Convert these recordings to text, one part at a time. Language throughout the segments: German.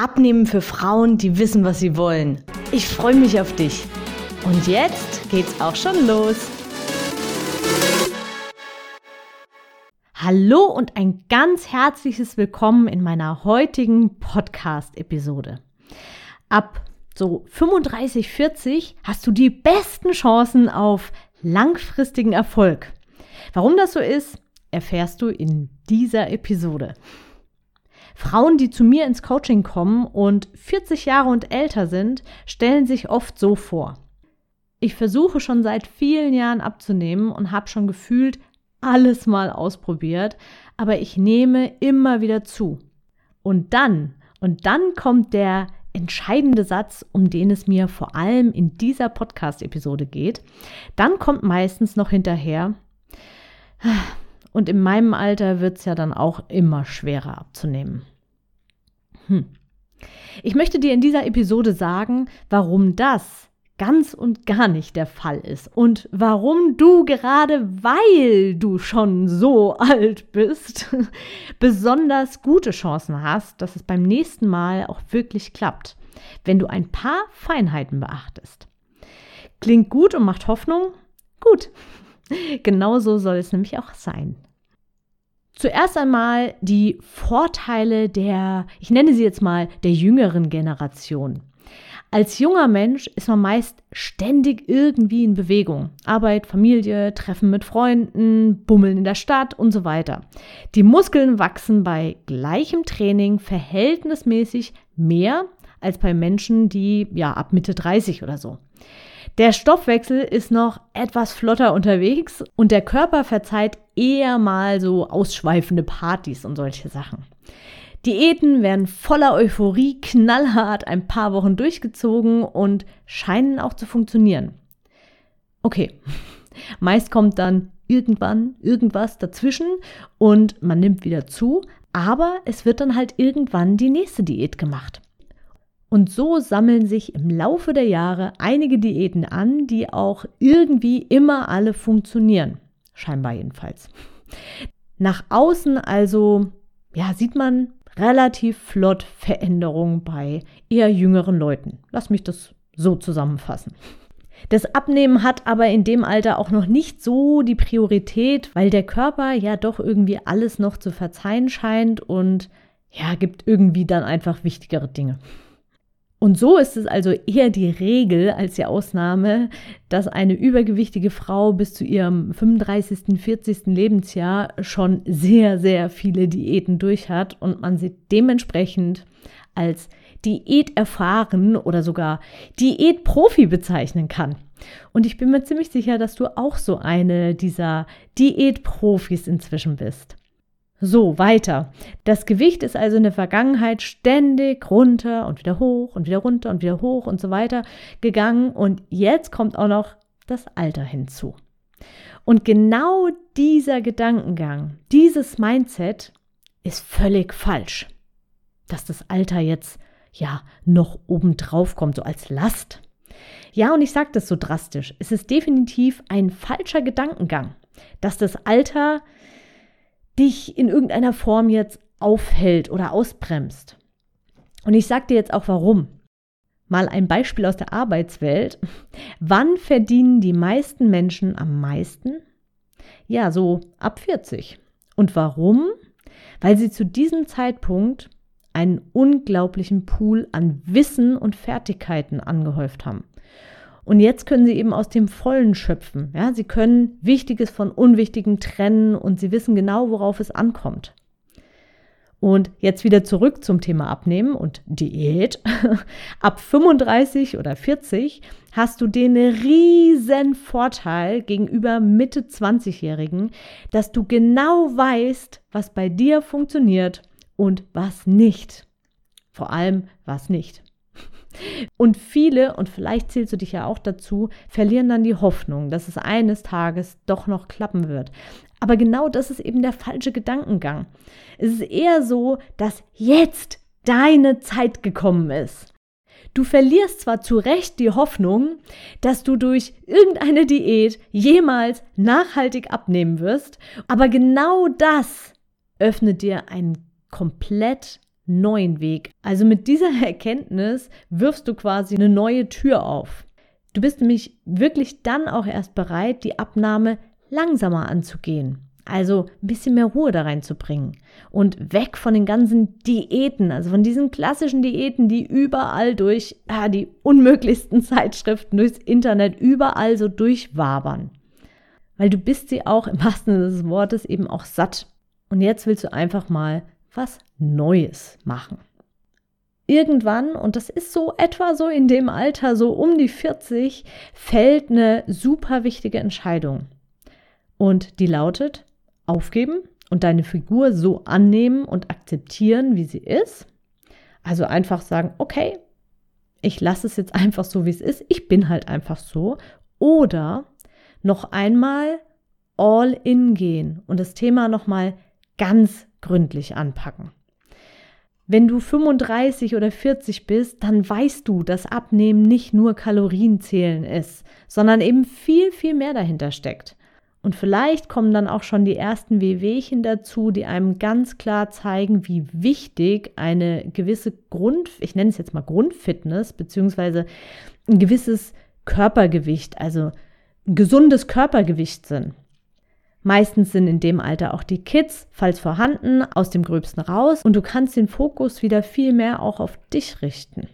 Abnehmen für Frauen, die wissen, was sie wollen. Ich freue mich auf dich. Und jetzt geht's auch schon los. Hallo und ein ganz herzliches Willkommen in meiner heutigen Podcast-Episode. Ab so 35, 40 hast du die besten Chancen auf langfristigen Erfolg. Warum das so ist, erfährst du in dieser Episode. Frauen, die zu mir ins Coaching kommen und 40 Jahre und älter sind, stellen sich oft so vor. Ich versuche schon seit vielen Jahren abzunehmen und habe schon gefühlt alles mal ausprobiert, aber ich nehme immer wieder zu. Und dann, und dann kommt der entscheidende Satz, um den es mir vor allem in dieser Podcast-Episode geht. Dann kommt meistens noch hinterher, und in meinem Alter wird es ja dann auch immer schwerer abzunehmen. Hm. Ich möchte dir in dieser Episode sagen, warum das ganz und gar nicht der Fall ist und warum du gerade weil du schon so alt bist, besonders gute Chancen hast, dass es beim nächsten Mal auch wirklich klappt, wenn du ein paar Feinheiten beachtest. Klingt gut und macht Hoffnung? Gut. Genauso soll es nämlich auch sein. Zuerst einmal die Vorteile der, ich nenne sie jetzt mal, der jüngeren Generation. Als junger Mensch ist man meist ständig irgendwie in Bewegung. Arbeit, Familie, Treffen mit Freunden, Bummeln in der Stadt und so weiter. Die Muskeln wachsen bei gleichem Training verhältnismäßig mehr als bei Menschen, die ja ab Mitte 30 oder so. Der Stoffwechsel ist noch etwas flotter unterwegs und der Körper verzeiht eher mal so ausschweifende Partys und solche Sachen. Diäten werden voller Euphorie knallhart ein paar Wochen durchgezogen und scheinen auch zu funktionieren. Okay, meist kommt dann irgendwann irgendwas dazwischen und man nimmt wieder zu, aber es wird dann halt irgendwann die nächste Diät gemacht. Und so sammeln sich im Laufe der Jahre einige Diäten an, die auch irgendwie immer alle funktionieren. Scheinbar jedenfalls. Nach außen also, ja, sieht man relativ flott Veränderungen bei eher jüngeren Leuten. Lass mich das so zusammenfassen. Das Abnehmen hat aber in dem Alter auch noch nicht so die Priorität, weil der Körper ja doch irgendwie alles noch zu verzeihen scheint und ja, gibt irgendwie dann einfach wichtigere Dinge. Und so ist es also eher die Regel als die Ausnahme, dass eine übergewichtige Frau bis zu ihrem 35., 40. Lebensjahr schon sehr, sehr viele Diäten durch hat und man sie dementsprechend als Diät erfahren oder sogar Diätprofi bezeichnen kann. Und ich bin mir ziemlich sicher, dass du auch so eine dieser Diätprofis inzwischen bist. So, weiter. Das Gewicht ist also in der Vergangenheit ständig runter und wieder hoch und wieder runter und wieder hoch und so weiter gegangen. Und jetzt kommt auch noch das Alter hinzu. Und genau dieser Gedankengang, dieses Mindset ist völlig falsch. Dass das Alter jetzt ja noch obendrauf kommt, so als Last. Ja, und ich sage das so drastisch. Es ist definitiv ein falscher Gedankengang, dass das Alter dich in irgendeiner Form jetzt aufhält oder ausbremst. Und ich sage dir jetzt auch warum. Mal ein Beispiel aus der Arbeitswelt. Wann verdienen die meisten Menschen am meisten? Ja, so ab 40. Und warum? Weil sie zu diesem Zeitpunkt einen unglaublichen Pool an Wissen und Fertigkeiten angehäuft haben. Und jetzt können sie eben aus dem Vollen schöpfen. Ja, sie können Wichtiges von Unwichtigem trennen und sie wissen genau, worauf es ankommt. Und jetzt wieder zurück zum Thema Abnehmen und Diät. Ab 35 oder 40 hast du den riesen Vorteil gegenüber Mitte 20-Jährigen, dass du genau weißt, was bei dir funktioniert und was nicht. Vor allem was nicht. Und viele, und vielleicht zählst du dich ja auch dazu, verlieren dann die Hoffnung, dass es eines Tages doch noch klappen wird. Aber genau das ist eben der falsche Gedankengang. Es ist eher so, dass jetzt deine Zeit gekommen ist. Du verlierst zwar zu Recht die Hoffnung, dass du durch irgendeine Diät jemals nachhaltig abnehmen wirst, aber genau das öffnet dir einen komplett neuen Weg. Also mit dieser Erkenntnis wirfst du quasi eine neue Tür auf. Du bist nämlich wirklich dann auch erst bereit, die Abnahme langsamer anzugehen. Also ein bisschen mehr Ruhe da reinzubringen und weg von den ganzen Diäten, also von diesen klassischen Diäten, die überall durch ah, die unmöglichsten Zeitschriften, durchs Internet, überall so durchwabern. Weil du bist sie auch im wahrsten Sinne des Wortes eben auch satt. Und jetzt willst du einfach mal was Neues machen. Irgendwann, und das ist so etwa so in dem Alter, so um die 40, fällt eine super wichtige Entscheidung. Und die lautet, aufgeben und deine Figur so annehmen und akzeptieren, wie sie ist. Also einfach sagen, okay, ich lasse es jetzt einfach so, wie es ist. Ich bin halt einfach so. Oder noch einmal all in gehen und das Thema nochmal ganz gründlich anpacken. Wenn du 35 oder 40 bist, dann weißt du, dass Abnehmen nicht nur Kalorienzählen ist, sondern eben viel, viel mehr dahinter steckt. Und vielleicht kommen dann auch schon die ersten Wehwehchen dazu, die einem ganz klar zeigen, wie wichtig eine gewisse Grund, ich nenne es jetzt mal Grundfitness, beziehungsweise ein gewisses Körpergewicht, also ein gesundes Körpergewicht sind. Meistens sind in dem Alter auch die Kids, falls vorhanden, aus dem Gröbsten raus und du kannst den Fokus wieder viel mehr auch auf dich richten.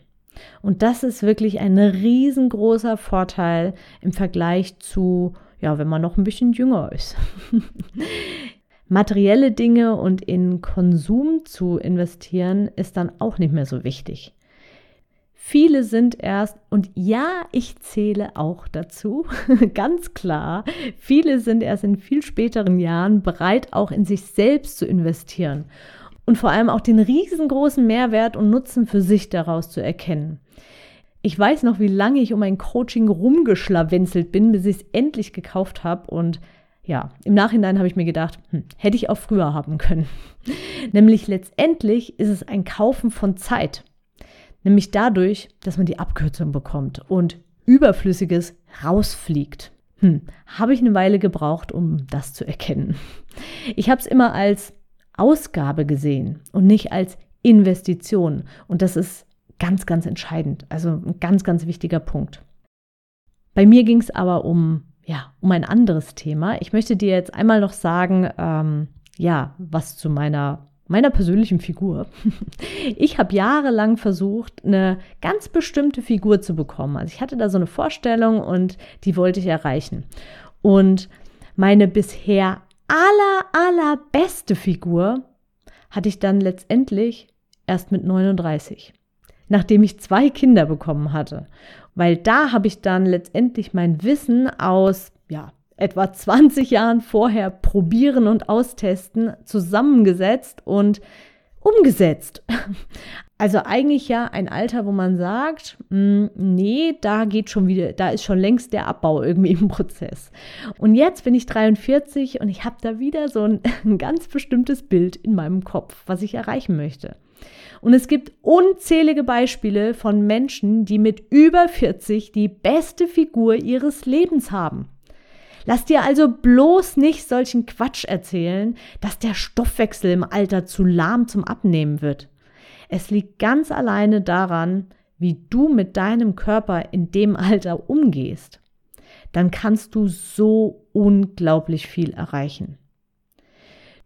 Und das ist wirklich ein riesengroßer Vorteil im Vergleich zu ja, wenn man noch ein bisschen jünger ist. Materielle Dinge und in Konsum zu investieren ist dann auch nicht mehr so wichtig. Viele sind erst, und ja, ich zähle auch dazu, ganz klar, viele sind erst in viel späteren Jahren bereit, auch in sich selbst zu investieren und vor allem auch den riesengroßen Mehrwert und Nutzen für sich daraus zu erkennen. Ich weiß noch, wie lange ich um ein Coaching rumgeschlawenzelt bin, bis ich es endlich gekauft habe. Und ja, im Nachhinein habe ich mir gedacht, hm, hätte ich auch früher haben können. Nämlich letztendlich ist es ein Kaufen von Zeit. Nämlich dadurch, dass man die Abkürzung bekommt und Überflüssiges rausfliegt. Hm, habe ich eine Weile gebraucht, um das zu erkennen. Ich habe es immer als Ausgabe gesehen und nicht als Investition. Und das ist ganz, ganz entscheidend. Also ein ganz, ganz wichtiger Punkt. Bei mir ging es aber um, ja, um ein anderes Thema. Ich möchte dir jetzt einmal noch sagen, ähm, ja, was zu meiner meiner persönlichen Figur. Ich habe jahrelang versucht, eine ganz bestimmte Figur zu bekommen. Also ich hatte da so eine Vorstellung und die wollte ich erreichen. Und meine bisher aller, allerbeste Figur hatte ich dann letztendlich erst mit 39 nachdem ich zwei Kinder bekommen hatte. Weil da habe ich dann letztendlich mein Wissen aus, ja, etwa 20 Jahren vorher probieren und austesten zusammengesetzt und umgesetzt. Also eigentlich ja ein Alter, wo man sagt, hm, nee, da geht schon wieder, da ist schon längst der Abbau irgendwie im Prozess. Und jetzt bin ich 43 und ich habe da wieder so ein, ein ganz bestimmtes Bild in meinem Kopf, was ich erreichen möchte. Und es gibt unzählige Beispiele von Menschen, die mit über 40 die beste Figur ihres Lebens haben. Lass dir also bloß nicht solchen Quatsch erzählen, dass der Stoffwechsel im Alter zu lahm zum Abnehmen wird. Es liegt ganz alleine daran, wie du mit deinem Körper in dem Alter umgehst. Dann kannst du so unglaublich viel erreichen.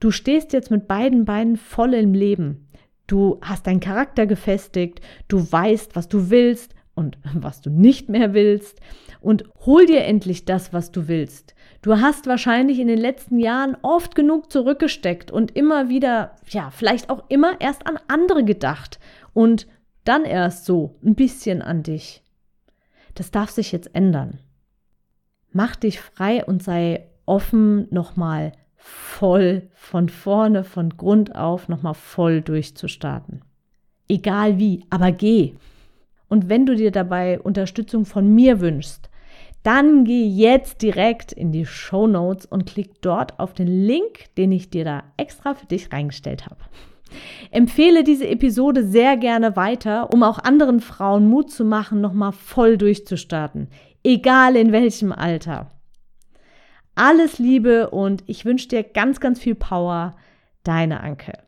Du stehst jetzt mit beiden Beinen voll im Leben. Du hast deinen Charakter gefestigt, du weißt, was du willst und was du nicht mehr willst und hol dir endlich das, was du willst. Du hast wahrscheinlich in den letzten Jahren oft genug zurückgesteckt und immer wieder, ja, vielleicht auch immer erst an andere gedacht und dann erst so ein bisschen an dich. Das darf sich jetzt ändern. Mach dich frei und sei offen, nochmal voll von vorne, von Grund auf nochmal voll durchzustarten. Egal wie, aber geh. Und wenn du dir dabei Unterstützung von mir wünschst, dann geh jetzt direkt in die Show Notes und klick dort auf den Link, den ich dir da extra für dich reingestellt habe. Empfehle diese Episode sehr gerne weiter, um auch anderen Frauen Mut zu machen, nochmal voll durchzustarten, egal in welchem Alter. Alles Liebe und ich wünsche dir ganz, ganz viel Power. Deine Anke.